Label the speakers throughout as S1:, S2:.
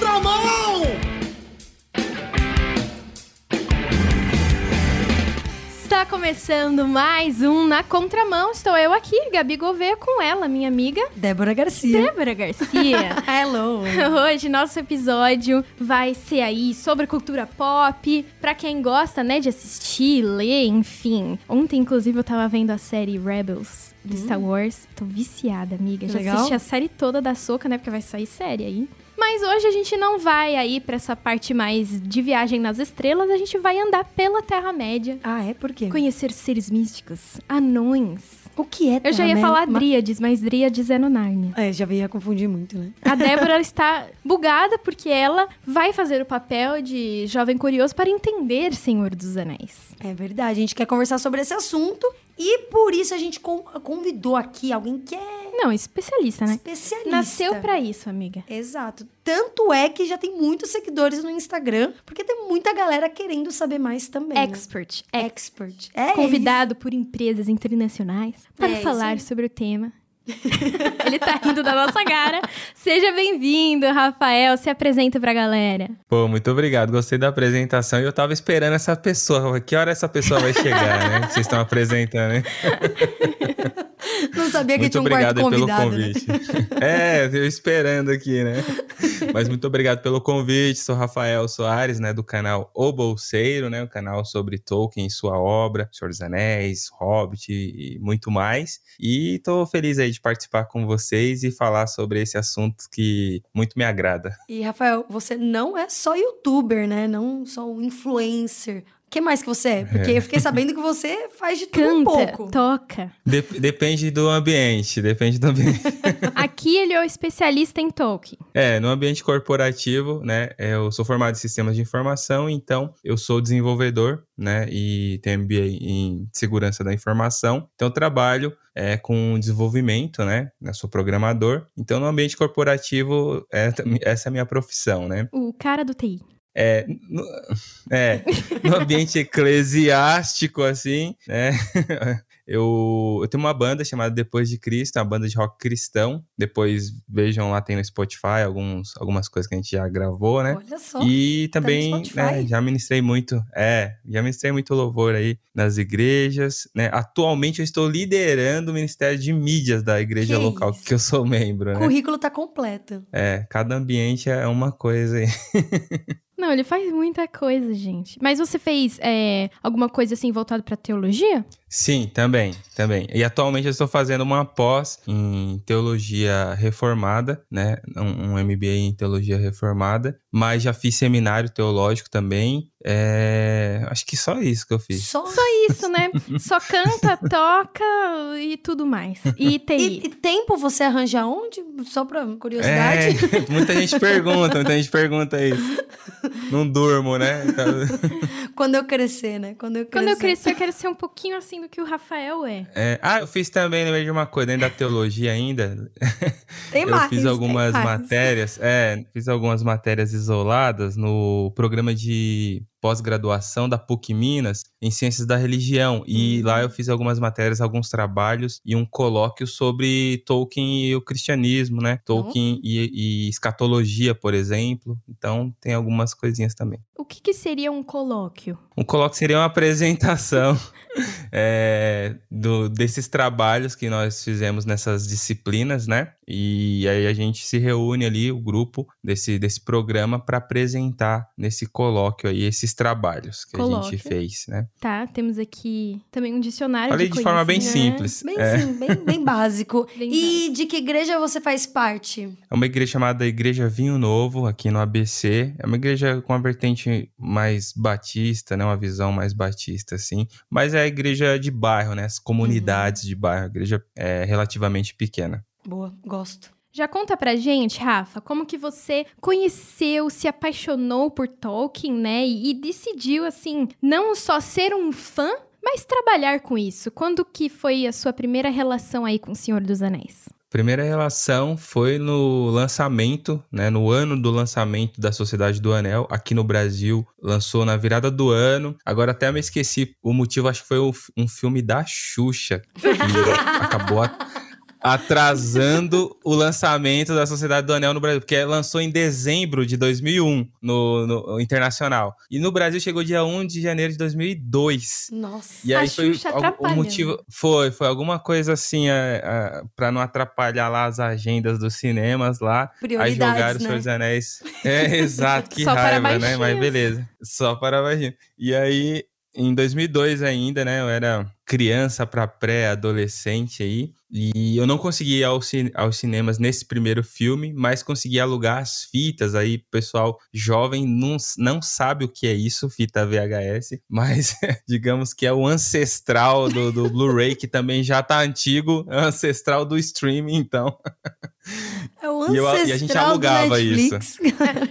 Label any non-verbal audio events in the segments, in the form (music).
S1: contramão!
S2: Está começando mais um Na Contramão. Estou eu aqui, Gabi Gouveia, com ela, minha amiga
S3: Débora Garcia.
S2: Débora Garcia. (laughs)
S3: Hello.
S2: Hoje nosso episódio vai ser aí sobre cultura pop, pra quem gosta, né, de assistir, ler, enfim. Ontem, inclusive, eu tava vendo a série Rebels de Star Wars. Tô viciada, amiga. Já
S3: Legal.
S2: assisti a série toda da Soca, né, porque vai sair série aí. Mas hoje a gente não vai aí pra essa parte mais de viagem nas estrelas, a gente vai andar pela Terra-média.
S3: Ah, é? Por quê?
S2: Conhecer seres místicos, anões.
S3: O que é
S2: Eu já ia
S3: Terra-média?
S2: falar
S3: Ma-
S2: Dríades, mas Dríades é no Nárnia.
S3: É, já ia confundir muito, né?
S2: A (laughs) Débora está bugada porque ela vai fazer o papel de jovem curioso para entender Senhor dos Anéis.
S3: É verdade. A gente quer conversar sobre esse assunto e por isso a gente con- convidou aqui alguém que é
S2: Não, especialista, né?
S3: especialista.
S2: Nasceu pra isso, amiga.
S3: Exato. Tanto é que já tem muitos seguidores no Instagram, porque tem muita galera querendo saber mais também. né?
S2: Expert. É
S3: Expert. É
S2: convidado por empresas internacionais para
S3: É isso
S2: falar
S3: aí.
S2: sobre o tema. (laughs) Ele tá rindo da nossa cara. Seja bem-vindo, Rafael. Se apresenta pra galera.
S4: Pô, muito obrigado. Gostei da apresentação e eu tava esperando essa pessoa. Que hora essa pessoa vai chegar, né? Vocês estão apresentando, né? (laughs)
S3: Não sabia que
S4: muito
S3: tinha um
S4: obrigado
S3: quarto
S4: aí pelo
S3: convidado. né?
S4: convite. (laughs) é, eu esperando aqui, né? Mas muito obrigado pelo convite. Sou Rafael Soares, né, do canal O Bolseiro, né, o canal sobre Tolkien e sua obra, Senhor dos Anéis, Hobbit e muito mais. E tô feliz aí de participar com vocês e falar sobre esse assunto que muito me agrada.
S3: E, Rafael, você não é só youtuber, né? Não só um influencer. O que mais que você é? Porque eu fiquei sabendo que você faz de tudo um
S2: Canta,
S3: pouco.
S2: toca.
S4: Dep- depende do ambiente, depende do ambiente. (laughs)
S2: Aqui ele é o especialista em Tolkien.
S4: É, no ambiente corporativo, né? Eu sou formado em sistemas de informação, então eu sou desenvolvedor, né? E tenho MBA em segurança da informação. Então eu trabalho é, com desenvolvimento, né? Eu sou programador. Então no ambiente corporativo, é, essa é a minha profissão, né?
S2: O cara do TI.
S4: É, no, é, no ambiente eclesiástico, assim, né? (laughs) Eu, eu tenho uma banda chamada Depois de Cristo, uma banda de rock cristão. Depois vejam lá, tem no Spotify alguns, algumas coisas que a gente já gravou, né?
S3: Olha só.
S4: E
S3: tá no
S4: também,
S3: Spotify?
S4: né, já ministrei muito, é, já ministrei muito louvor aí nas igrejas, né? Atualmente eu estou liderando o Ministério de Mídias da igreja
S3: Que
S4: local
S3: isso.
S4: que eu sou membro,
S3: O
S4: né?
S3: currículo tá completo.
S4: É, cada ambiente é uma coisa aí. (laughs)
S2: Não, ele faz muita coisa, gente. Mas você fez é, alguma coisa assim voltada pra teologia?
S4: Sim, também, também. E atualmente eu estou fazendo uma pós em teologia reformada, né? Um, um MBA em teologia reformada, mas já fiz seminário teológico também. É, Acho que só isso que eu fiz.
S3: Só.
S2: Só isso, né? (laughs) Só canta, toca e tudo mais. E TI.
S3: E, e tempo você arranja onde? Só pra curiosidade.
S4: É, (laughs) muita gente pergunta, muita gente pergunta isso. (laughs) Não durmo, né?
S3: Quando eu crescer, né? Quando eu crescer.
S2: Quando eu crescer, eu quero ser um pouquinho assim do que o Rafael é.
S4: é, Ah, eu fiz também, no meio de uma coisa, dentro da teologia ainda.
S3: Tem
S4: eu
S3: mais.
S4: fiz algumas matérias, é, fiz algumas matérias isoladas no programa de pós-graduação da PUC Minas em Ciências da Religião. E
S3: Uhum.
S4: lá eu fiz algumas matérias, alguns trabalhos e um colóquio sobre Tolkien e o cristianismo, né? Tolkien e, e escatologia, por exemplo. Então tem algumas coisinhas também.
S2: O que, que seria um colóquio?
S4: Um colóquio seria uma apresentação é, (laughs) do- desses trabalhos que nós fizemos nessas disciplinas, né? E aí a gente se reúne ali, o grupo desse, desse programa, para apresentar nesse colóquio aí esses trabalhos que a
S2: Colóquio.
S4: gente fez, né?
S2: Tá, temos aqui também um dicionário
S4: Falei
S2: de
S4: de forma bem
S2: conhecimento.
S4: simples.
S3: Bem,
S4: É.
S3: sim, bem, bem (laughs) básico.
S2: Bem
S3: e de que igreja você faz parte?
S4: É uma igreja chamada Igreja Vinho Novo, aqui no ABC. É uma igreja com uma vertente mais batista, né? Uma visão mais batista, assim. Mas é a igreja de bairro, né? As comunidades de bairro. A igreja é relativamente pequena.
S3: Boa, gosto.
S2: Já conta pra gente, Rafa, como que você conheceu, se apaixonou por Tolkien, né? E, e decidiu, assim, não só ser um fã, mas trabalhar com isso. Quando que foi a sua primeira relação aí com o Senhor dos Anéis?
S4: Primeira relação foi no lançamento, né, no ano do lançamento da Sociedade do Anel, aqui no Brasil, lançou na virada do ano. Agora até me esqueci o motivo, acho que foi um filme da Xuxa, que (laughs) acabou a- atrasando o lançamento da Sociedade do Anel no Brasil, porque lançou em dezembro de 2001 no, no internacional. E no Brasil chegou dia 1 de janeiro de 2002.
S3: Nossa.
S4: E aí foi o- motivo foi foi alguma coisa assim é, para não atrapalhar lá as agendas dos cinemas lá. Aí jogaram Senhor
S3: né?
S4: dos Anéis. É, (laughs) exato, que
S2: Só
S4: raiva, né? Mas beleza. Só para baixinho. E aí, em 2002 ainda, né? Eu era criança para pré-adolescente aí. E eu não consegui ir aos, aos cinemas nesse primeiro filme, mas consegui alugar as fitas aí. O pessoal jovem não, não sabe o que é isso, fita VHS, (laughs) mas (laughs) digamos que é o ancestral do, do Blu-ray, que também já tá antigo, é o ancestral do streaming, então.
S3: É o
S4: E eu- e a gente
S3: ancestral do
S4: alugava
S3: Netflix.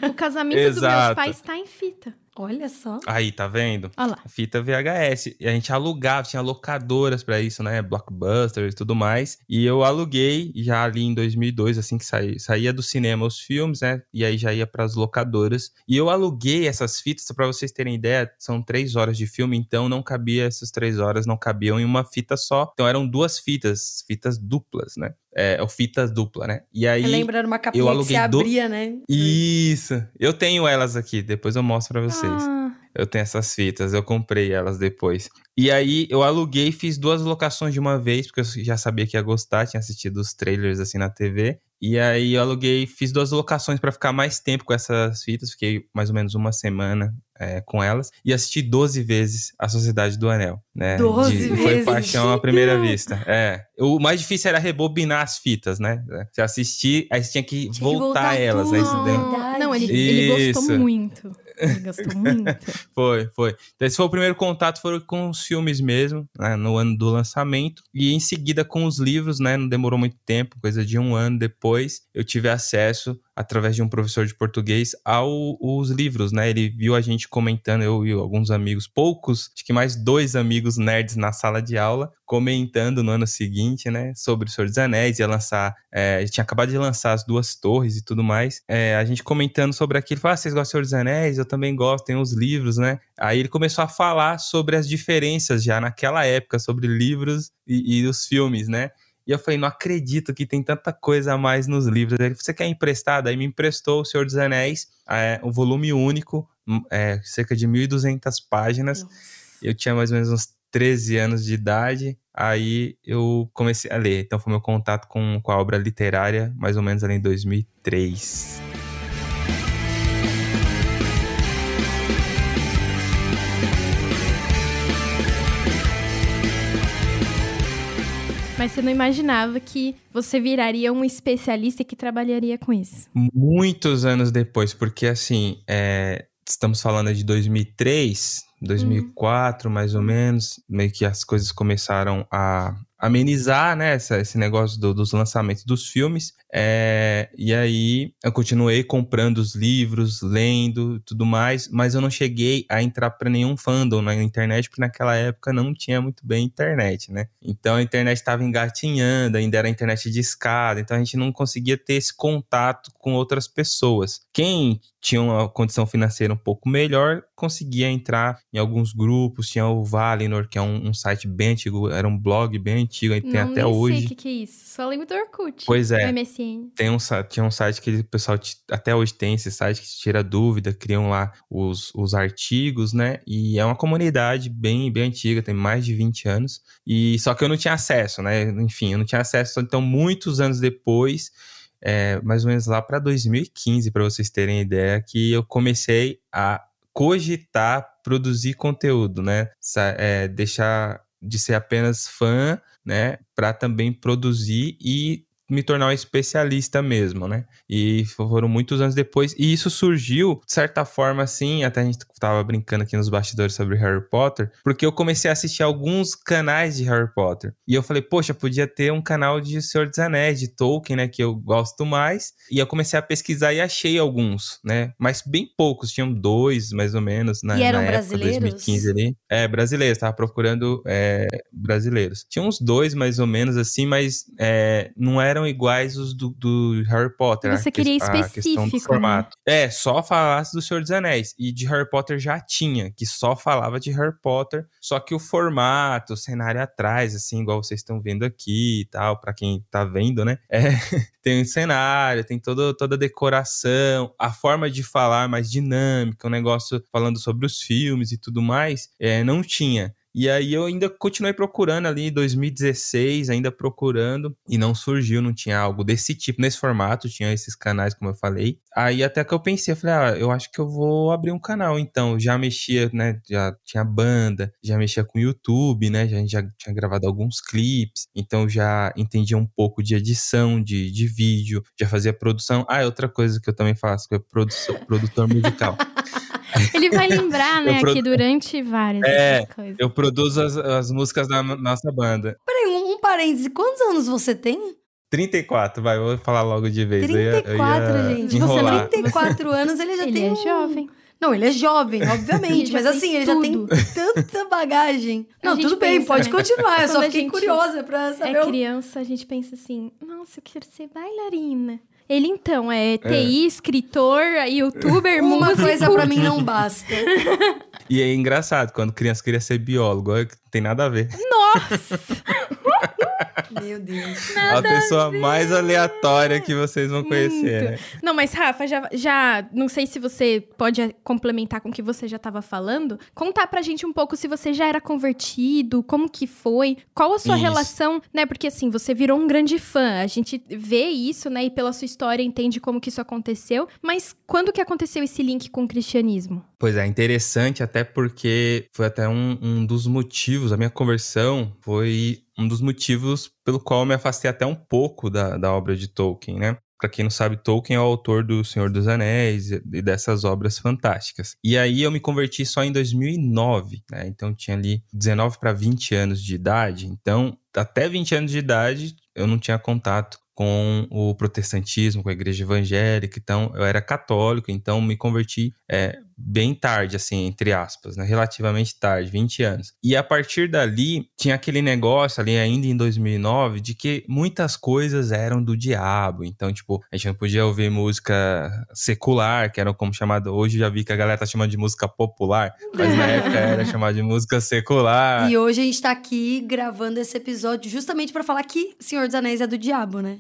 S2: O casamento dos meus
S4: Exato.
S2: pais tá em fita.
S3: Olha só.
S4: Aí, tá vendo?
S2: Olha lá.
S4: Fita VHS. E a gente alugava, tinha locadoras pra isso, né? Blockbuster e tudo mais. E eu aluguei já ali em 2002, assim que saía, saía do cinema os filmes, né? E aí já ia pras locadoras. E eu aluguei essas fitas, pra vocês terem ideia, são três horas de filme, então não cabia essas três horas, não cabiam em uma fita só. Então eram duas fitas, fitas duplas, né? É, ou fitas dupla, né? E aí.
S3: Lembra uma capinha
S4: eu
S3: que se
S4: aluguei do-
S3: abria, né?
S4: Isso! Eu tenho elas aqui, depois eu mostro pra vocês.
S2: Ah,
S4: Eu tenho essas fitas, eu comprei elas depois. E aí eu aluguei e fiz duas locações de uma vez, porque eu já sabia que ia gostar, tinha assistido os trailers assim na TV. E aí eu aluguei, fiz duas locações pra ficar mais tempo com essas fitas, fiquei mais ou menos uma semana é, com elas. E assisti 12 vezes A Sociedade do Anel, né?
S3: 12
S4: Foi
S3: vezes?
S4: paixão à primeira vista. É. O mais difícil era rebobinar as fitas, né? Você assistir, aí você tinha que
S3: Tinha que
S4: voltar,
S3: voltar
S4: elas. Aí você
S3: tudo. Verdade.
S2: Não, ele, ele gostou muito. Ele gostou muito. (laughs)
S4: Foi, foi. Então, esse foi o primeiro contato, foi com os filmes mesmo, né, no ano do lançamento. E em seguida com os livros, né? Não demorou muito tempo, coisa de um ano depois, eu tive acesso, através de um professor de português, aos livros, né? Ele viu a gente comentando, eu e alguns amigos, poucos, acho que mais dois amigos nerds na sala de aula, comentando no ano seguinte, né? Sobre o Senhor dos Anéis, ia lançar, é, tinha acabado de lançar as duas torres e tudo mais. É, a gente comentando sobre aquilo, falou, ah, vocês gostam do Senhor dos Anéis? Eu também gosto, tem os livros, né? Aí ele começou a falar sobre as diferenças já naquela época, sobre livros e, e os filmes, né? E eu falei, não acredito que tem tanta coisa a mais nos livros. Ele, você quer emprestado? Aí me emprestou O Senhor dos Anéis, é, um volume único, é, cerca de 1.200 páginas.
S3: Nossa.
S4: Eu tinha mais ou menos uns 13 anos de idade, aí eu comecei a ler. Então foi meu contato com, com a obra literária, mais ou menos ali em 2003.
S2: Mas você não imaginava que você viraria um especialista que trabalharia com isso.
S4: Muitos anos depois, porque assim, é, estamos falando de 2003, 2004 mais ou menos, meio que as coisas começaram a amenizar, né, essa- esse negócio do- dos lançamentos dos filmes, é, e aí eu continuei comprando os livros, lendo tudo mais, mas eu não cheguei a entrar para nenhum fandom na internet, porque naquela época não tinha muito bem internet, né, então a internet estava engatinhando, ainda era internet de escada, então a gente não conseguia ter esse contato com outras pessoas. Quem tinha uma condição financeira um pouco melhor conseguia entrar em alguns grupos, tinha o Valinor, que é um, um site bem antigo, era um blog bem antigo, e tem
S2: não,
S4: até
S2: nem sei
S4: hoje.
S2: o que, que é isso. Só lembro do Orkut.
S4: Pois é.
S2: MSN.
S4: Tem um, tinha um site que o pessoal até hoje tem esse site que tira dúvida, criam lá os, os artigos, né? E é uma comunidade bem, bem antiga, tem mais de 20 anos. E só que eu não tinha acesso, né? Enfim, eu não tinha acesso. Então, muitos anos depois, é, mais ou menos lá para 2015, para vocês terem ideia, que eu comecei a cogitar produzir conteúdo, né? É, deixar de ser apenas fã, né? Para também produzir e me tornar um especialista mesmo, né? E foram muitos anos depois. E isso surgiu, de certa forma, assim, até a gente tava brincando aqui nos bastidores sobre Harry Potter, porque eu comecei a assistir alguns canais de Harry Potter. E eu falei, poxa, podia ter um canal de Senhor dos Anéis, de Tolkien, né? Que eu gosto mais. E eu comecei a pesquisar e achei alguns, né? Mas bem poucos, tinham dois, mais ou menos, na,
S3: E eram
S4: na época,
S3: brasileiros?
S4: 2015 ali. É, brasileiros, tava procurando é, brasileiros. Tinha uns dois, mais ou menos, assim, mas é, não eram eram iguais os do, do Harry Potter.
S2: Você queria específico, né?
S4: formato. Né? É, só falasse do Senhor dos Anéis. E de Harry Potter já tinha, que só falava de Harry Potter, só que o formato, o cenário atrás, assim, igual vocês estão vendo aqui e tal, para quem tá vendo, né? É, (laughs) tem um cenário, tem todo, toda a decoração, a forma de falar mais dinâmica, um negócio falando sobre os filmes e tudo mais, é, não tinha. E aí eu ainda continuei procurando ali em 2016, ainda procurando, e não surgiu, não tinha algo desse tipo, nesse formato, tinha esses canais, como eu falei. Aí até que eu pensei, eu falei, ah, eu acho que eu vou abrir um canal, então. Já mexia, né, já tinha banda, já mexia com YouTube, né, já, já tinha gravado alguns clipes, então já entendia um pouco de edição de, de vídeo, já fazia produção. Ah, é outra coisa que eu também faço, que é produção, produtor musical. (laughs) (laughs)
S2: Ele vai lembrar, né, produ... aqui durante várias
S4: é,
S2: coisas.
S4: Eu produzo as, as músicas da nossa banda.
S3: Peraí, um, um parêntese. Quantos anos você tem?
S4: 34, vai, vou falar logo de vez.
S3: 34, eu ia, eu ia gente. Enrolar. Você 34 (laughs) anos, ele já
S2: ele
S3: tem.
S2: Ele é jovem.
S3: Não, ele é jovem, obviamente, mas assim, ele já tem tanta bagagem. Não, tudo pensa, bem, pode continuar, eu só fiquei curiosa pra saber.
S2: É criança, a gente pensa assim, nossa, eu quero ser bailarina. Ele, então, é TI, é. escritor, youtuber,
S3: Uma músico. coisa pra mim não basta. (laughs)
S4: e é engraçado, quando criança queria ser biólogo, não tem nada a ver.
S2: Nossa!
S3: Meu Deus.
S2: Nada
S4: a pessoa a mais aleatória que vocês vão conhecer. Né?
S2: Não, mas Rafa, já, já não sei se você pode complementar com o que você já estava falando. Contar pra gente um pouco se você já era convertido, como que foi, qual a sua isso. relação, né? Porque assim, você virou um grande fã. A gente vê isso, né? E pela sua história entende como que isso aconteceu. Mas quando que aconteceu esse link com o cristianismo?
S4: Pois é, interessante até porque foi até um, um dos motivos, a minha conversão foi um dos motivos pelo qual eu me afastei até um pouco da, da obra de Tolkien, né? Para quem não sabe, Tolkien é o autor do Senhor dos Anéis e dessas obras fantásticas. E aí eu me converti só em 2009, né? Então tinha ali 19 para 20 anos de idade. Então, até 20 anos de idade, eu não tinha contato com o protestantismo, com a igreja evangélica, então eu era católico, então me converti é, bem tarde, assim, entre aspas, né? relativamente tarde, 20 anos. E a partir dali, tinha aquele negócio ali ainda em 2009 de que muitas coisas eram do diabo. Então, tipo, a gente não podia ouvir música secular, que era como chamado. Hoje já vi que a galera tá chamando de música popular, mas na época era (laughs) chamada de música secular.
S3: E hoje a gente tá aqui gravando esse episódio justamente para falar que Senhor dos Anéis é do diabo, né?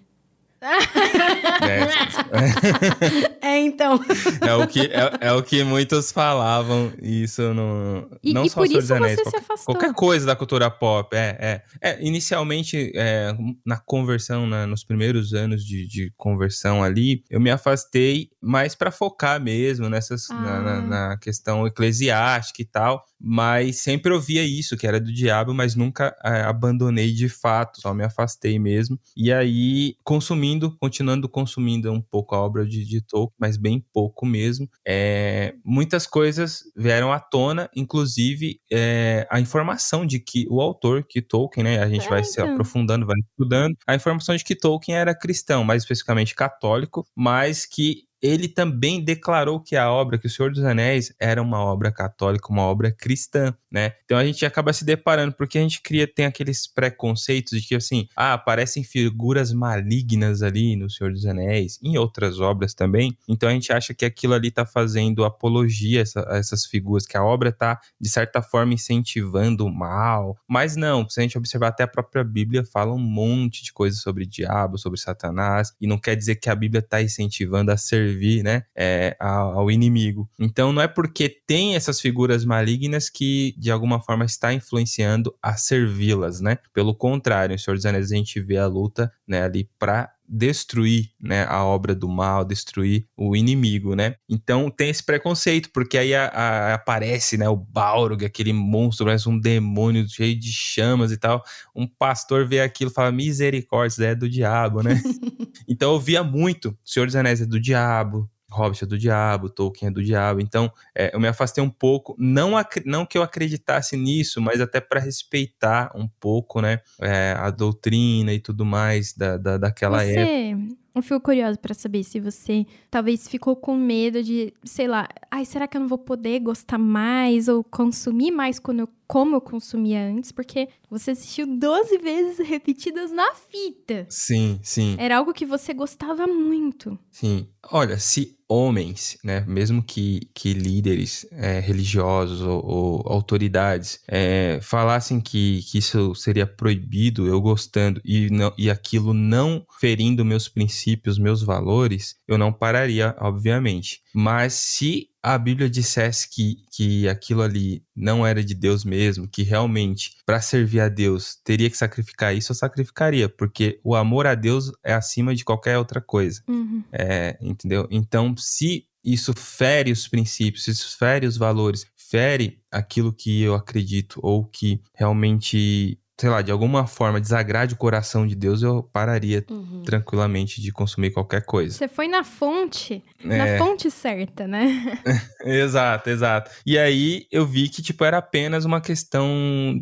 S3: (laughs)
S4: é, (laughs)
S3: é, então.
S4: É o, que, é, é, o que muitos falavam, isso no.
S2: E,
S4: não
S2: e
S4: só por
S2: isso
S4: Anéis,
S2: você
S4: qualquer,
S2: se afastou.
S4: qualquer coisa da cultura pop. É, é. é inicialmente, é, na conversão, né, nos primeiros anos de, de, conversão ali, eu me afastei mais para focar mesmo nessas, ah. na, na, na questão eclesiástica e tal mas sempre ouvia isso, que era do diabo, mas nunca é, abandonei de fato, só me afastei mesmo. E aí, consumindo, continuando consumindo um pouco a obra de, de Tolkien, mas bem pouco mesmo, é, muitas coisas vieram à tona, inclusive é, a informação de que o autor, que Tolkien, né, a gente vai se aprofundando, vai estudando, a informação de que Tolkien era cristão, mais especificamente católico, mas que ele também declarou que a obra, que o Senhor dos Anéis, era uma obra católica, uma obra cristã, né? Então a gente acaba se deparando, porque a gente cria, tem aqueles preconceitos de que, assim, ah, aparecem figuras malignas ali no Senhor dos Anéis, em outras obras também. Então a gente acha que aquilo ali tá fazendo apologia a, essa, a essas figuras, que a obra tá, de certa forma, incentivando o mal. Mas não, se a gente observar até a própria Bíblia, fala um monte de coisas sobre diabo, sobre Satanás, e não quer dizer que a Bíblia tá incentivando a ser servir, né, é, ao inimigo. Então não é porque tem essas figuras malignas que de alguma forma está influenciando a servi-las, né? Pelo contrário, em Senhor dos Anéis a gente vê a luta, né, ali para destruir né, a obra do mal, destruir o inimigo, né? Então tem esse preconceito, porque aí a, a, aparece né, o Balrog, aquele monstro, parece um demônio cheio de chamas e tal. Um pastor vê aquilo e fala, misericórdia, é do diabo, né? (laughs) então eu via muito, Senhor dos Anéis é do diabo, Hobbit é do diabo, Tolkien é do diabo. Então, é, eu me afastei um pouco, não, não que eu acreditasse nisso, mas até para respeitar um pouco, né, é, a doutrina e tudo mais da, da, daquela
S2: Você...
S4: época.
S2: Eu fico curiosa para saber se você talvez ficou com medo de, sei lá, ai, será que eu não vou poder gostar mais ou consumir mais quando eu como eu consumia antes, porque você assistiu 12 vezes (laughs) repetidas na fita.
S4: Sim, sim.
S2: Era algo que você gostava muito.
S4: Sim. Olha, se homens, né, mesmo que, que líderes é, religiosos ou, ou autoridades é, falassem que, que isso seria proibido, eu gostando, e, não, e aquilo não ferindo meus princípios, meus valores, eu não pararia, obviamente. Mas se a Bíblia dissesse que, que aquilo ali não era de Deus mesmo, que realmente, para servir a Deus, teria que sacrificar isso, eu sacrificaria, porque o amor a Deus é acima de qualquer outra coisa.
S2: Uhum.
S4: É, entendeu? Então, se isso fere os princípios, se isso fere os valores, fere aquilo que eu acredito ou que realmente sei lá, de alguma forma desagrade o coração de Deus, eu pararia
S3: Uhum.
S4: tranquilamente de consumir qualquer coisa.
S2: Você foi na fonte, na
S4: É.
S2: fonte certa, né? (laughs)
S4: Exato, exato. E aí eu vi que, tipo, era apenas uma questão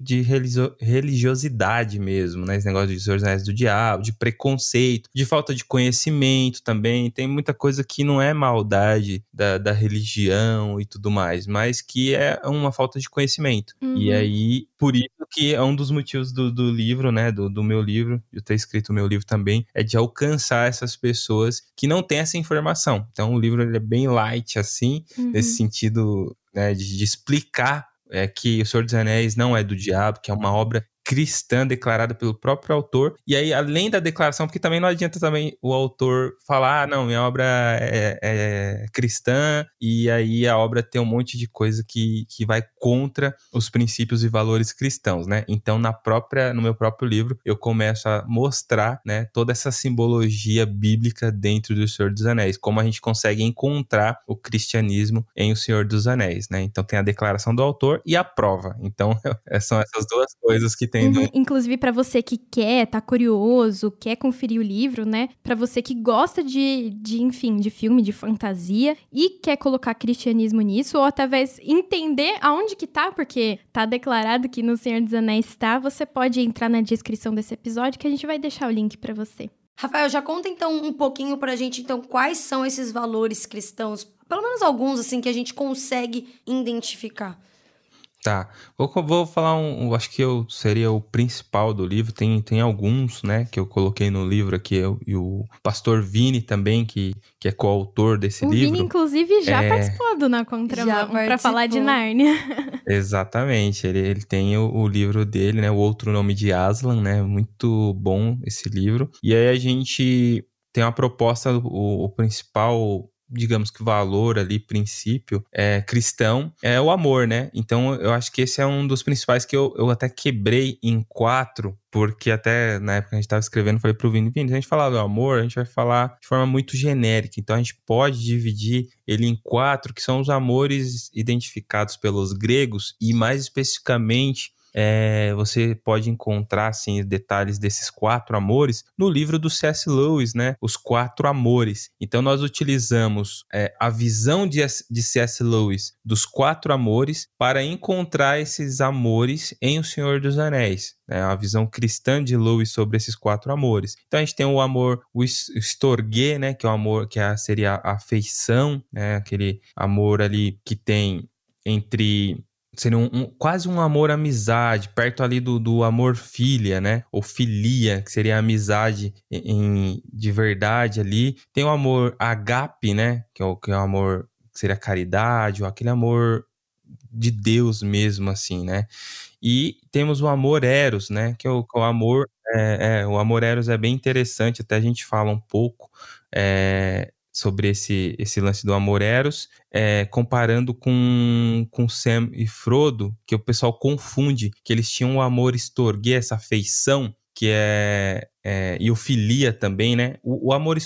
S4: de religio- religiosidade mesmo, né? Esse negócio de Senhor Anéis do Diabo, de preconceito, de falta de conhecimento também. Tem muita coisa que não é maldade da, da religião e tudo mais, mas que é uma falta de conhecimento. E
S2: Uhum.
S4: aí, por isso que é um dos motivos do, do livro, né? Do, do meu livro, de eu ter escrito o meu livro também, é de alcançar essas pessoas que não têm essa informação. Então, o livro ele é bem light, assim,
S2: Uhum.
S4: nesse sentido né, de, de explicar é, que O Senhor dos Anéis não é do diabo, que é uma obra cristã declarada pelo próprio autor. E aí, além da declaração, porque também não adianta também o autor falar, ah, não, minha obra é, é cristã, e aí a obra tem um monte de coisa que, que vai contra os princípios e valores cristãos, né? Então, na própria, no meu próprio livro, eu começo a mostrar, né, toda essa simbologia bíblica dentro do Senhor dos Anéis, como a gente consegue encontrar o cristianismo em O Senhor dos Anéis, né? Então, tem a declaração do autor e a prova. Então, (laughs) são essas duas coisas que tem no
S2: Uhum. Inclusive, pra você que quer, tá curioso, quer conferir o livro, né? Pra você que gosta de, de, enfim, de filme, de fantasia e quer colocar cristianismo nisso, ou através entender aonde que tá, porque tá declarado que no Senhor dos Anéis está, você pode entrar na descrição desse episódio que a gente vai deixar o link pra você.
S3: Rafael, já conta então um pouquinho pra gente, então, quais são esses valores cristãos, pelo menos alguns, assim, que a gente consegue identificar.
S4: Tá. Vou, vou falar um. Acho que eu seria o principal do livro. Tem, tem alguns, né, que eu coloquei no livro aqui. Eu, e o pastor Vini também, que, que é coautor desse
S2: o
S4: livro.
S2: Vini, inclusive, já
S4: É.
S2: participou do Na Contramão pra falar de. Nárnia. (laughs) (laughs)
S4: Exatamente. Ele, ele tem o, o livro dele, né? O Outro Nome de Aslan, né? Muito bom esse livro. E aí a gente tem uma proposta, o, o principal. Digamos que valor ali, princípio é, cristão, é o amor, né? Então eu acho que esse é um dos principais que eu, eu até quebrei em quatro, porque até na época que a gente estava escrevendo, falei pro Vini, Vini, se a gente falar do amor, a gente vai falar de forma muito genérica. Então a gente pode dividir ele em quatro, que são os amores identificados pelos gregos, e mais especificamente. É, você pode encontrar assim, detalhes desses quatro amores no livro do C.S. Lewis, né? Os quatro amores. Então, nós utilizamos é, a visão de, de C.S. Lewis dos quatro amores para encontrar esses amores em O Senhor dos Anéis né, a visão cristã de Lewis sobre esses quatro amores. Então a gente tem o amor, o storge, né, que é o amor que é seria a afeição, né, aquele amor ali que tem entre seria um, um- quase um amor amizade, perto ali do, do amor filha, né? Ou filia, que seria a amizade em- de verdade ali. Tem o amor agape, né? Que é o, que é o amor que seria caridade, ou aquele amor de Deus mesmo, assim, né? E temos o amor eros, né? Que é o, que é o amor, é, é, o amor eros é bem interessante, até a gente fala um pouco é, sobre esse, esse lance do amor eros, é, comparando com, com Sam e Frodo, que o pessoal confunde, que eles tinham o amor estorgue, essa afeição, que é, é, e o filia também, né? O, o amor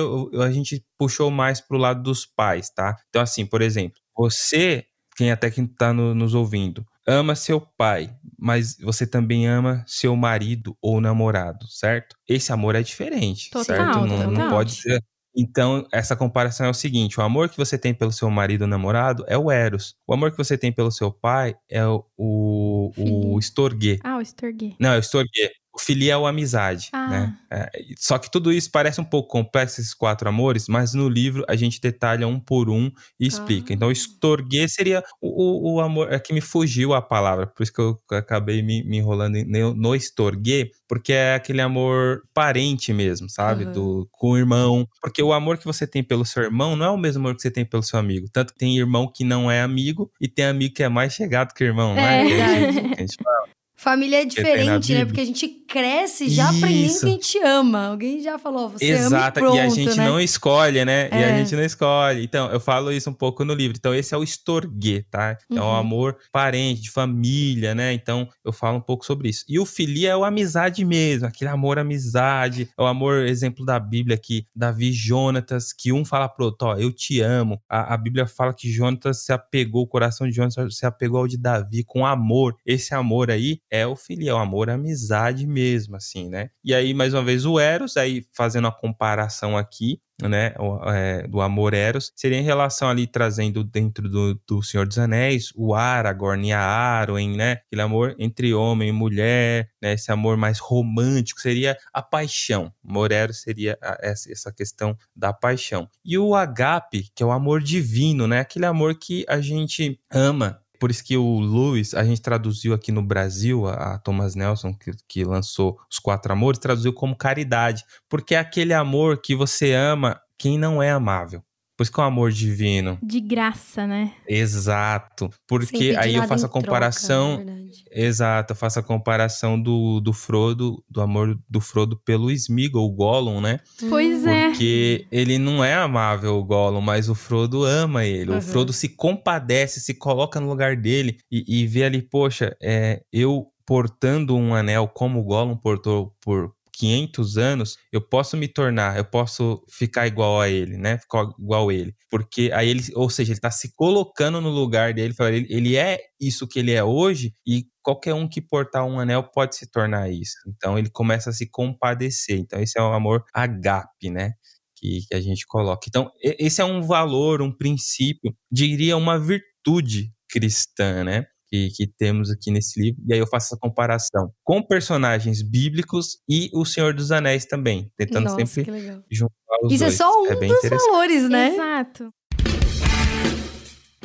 S4: o- a gente puxou mais pro lado dos pais, tá? Então, assim, por exemplo, você, quem até quem tá no- nos ouvindo, ama seu pai, mas você também ama seu marido ou namorado, certo? Esse amor é diferente,
S2: Total,
S4: certo? Não, não
S2: total.
S4: pode ser. Então, essa comparação é o seguinte: o amor que você tem pelo seu marido ou namorado é o Eros. O amor que você tem pelo seu pai é o, o, o. Storge.
S2: Ah, o Storge.
S4: Não, é o Storge. Filia é o amizade,
S2: Ah.
S4: né? É, só que tudo isso parece um pouco complexo, esses quatro amores, mas no livro a gente detalha um por um e explica.
S3: Ah.
S4: Então, estorguê seria o, o, o amor. É que me fugiu a palavra, por isso que eu acabei me, me enrolando no, estorguê, porque é aquele amor parente mesmo, sabe?
S3: Aham.
S4: Do, com o irmão. Porque o amor que você tem pelo seu irmão não é o mesmo amor que você tem pelo seu amigo. Tanto que tem irmão que não é amigo e tem amigo que é mais chegado que irmão, não é?
S2: É.
S4: Que a gente- a gente fala.
S3: Família é diferente, né? Porque a gente cresce já aprendendo
S4: Isso.
S3: que a gente ama. Alguém já falou, você
S4: Exato,
S3: ama e,
S4: e a
S3: pronto,
S4: gente
S3: né?
S4: não escolhe, né? E
S3: É.
S4: a gente não escolhe. Então, eu falo isso um pouco no livro. Então, esse é o estorguê, tá? Então,
S3: Uhum.
S4: o amor parente, de família, né? Então, eu falo um pouco sobre isso. E o filia é o amizade mesmo, aquele amor amizade, é o amor, exemplo da Bíblia aqui, Davi e Jonatas, que um fala pro outro, ó, eu te amo. A, a Bíblia fala que Jonatas se apegou, o coração de Jonatas se apegou ao de Davi com amor. Esse amor aí é o filia, é o amor amizade mesmo, assim, né? E aí, mais uma vez, o Eros, aí fazendo a comparação aqui, né, o- é, do amor Eros, seria em relação ali trazendo dentro do, do Senhor dos Anéis o Aragorn e a Arwen, né, aquele amor entre homem e mulher, né, esse amor mais romântico seria a paixão. Amor Eros seria a- essa questão da paixão. E o agape, que é o amor divino, né, aquele amor que a gente ama por isso que o Lewis, a gente traduziu aqui no Brasil, a, a Thomas Nelson, que, que lançou Os Quatro Amores, traduziu como caridade. Porque é aquele amor que você ama quem não é amável. Por isso que é um amor divino.
S2: De graça, né?
S4: Exato. Porque aí eu faço a comparação.
S3: troca.
S4: Exato, eu faço a comparação do, do Frodo, do amor do Frodo pelo Smeagol, o Gollum, né?
S2: Pois é.
S4: Porque ele não é amável, o Gollum, mas o Frodo ama ele.
S3: Uhum.
S4: O Frodo se compadece, se coloca no lugar dele e, e vê ali, poxa, é, eu portando um anel como o Gollum portou por 500 anos, eu posso me tornar, eu posso ficar igual a ele, né? Ficar igual a ele. Porque aí ele, ou seja, ele tá se colocando no lugar dele, ele, é isso que ele é hoje e qualquer um que portar um anel pode se tornar isso. Então ele começa a se compadecer. Então esse é o amor agape, né? Que, que a gente coloca. Então, esse é um valor, um princípio, diria uma virtude cristã, né? Que, que temos aqui nesse livro. E aí eu faço essa comparação com personagens bíblicos e o Senhor dos Anéis também, tentando
S3: Nossa,
S4: sempre juntar os
S3: Isso é
S4: dois.
S3: só um
S4: bem
S3: dos valores, né?
S2: Exato.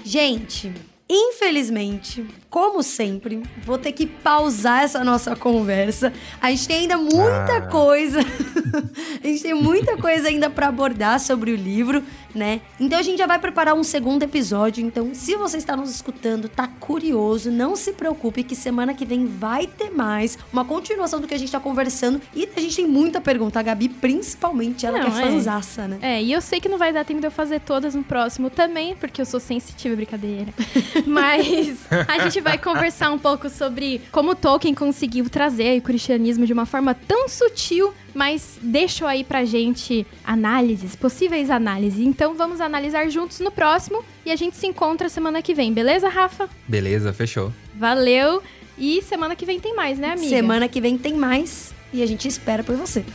S3: Gente, infelizmente, como sempre, vou ter que pausar essa nossa conversa. A gente tem ainda muita
S4: Ah.
S3: coisa. (laughs) a gente tem muita coisa ainda pra abordar sobre o livro, né? Então a gente já vai preparar um segundo episódio. Então, se você está nos escutando, tá curioso, não se preocupe que semana que vem vai ter mais uma continuação do que a gente tá conversando e a gente tem muita pergunta, a Gabi principalmente, ela
S2: Não,
S3: que é
S2: é.
S3: fanzaça, né?
S2: É, e eu sei que não vai dar tempo de eu fazer todas no próximo também, porque eu sou sensitiva, brincadeira. (laughs) Mas a gente vai conversar um pouco sobre como Tolkien conseguiu trazer o cristianismo de uma forma tão sutil, mas deixou aí pra gente análises, possíveis análises. Então vamos analisar juntos no próximo e a gente se encontra semana que vem, beleza, Rafa?
S4: Beleza, fechou.
S2: Valeu! E semana que vem tem mais, né, amiga?
S3: Semana que vem tem mais e a gente espera por você.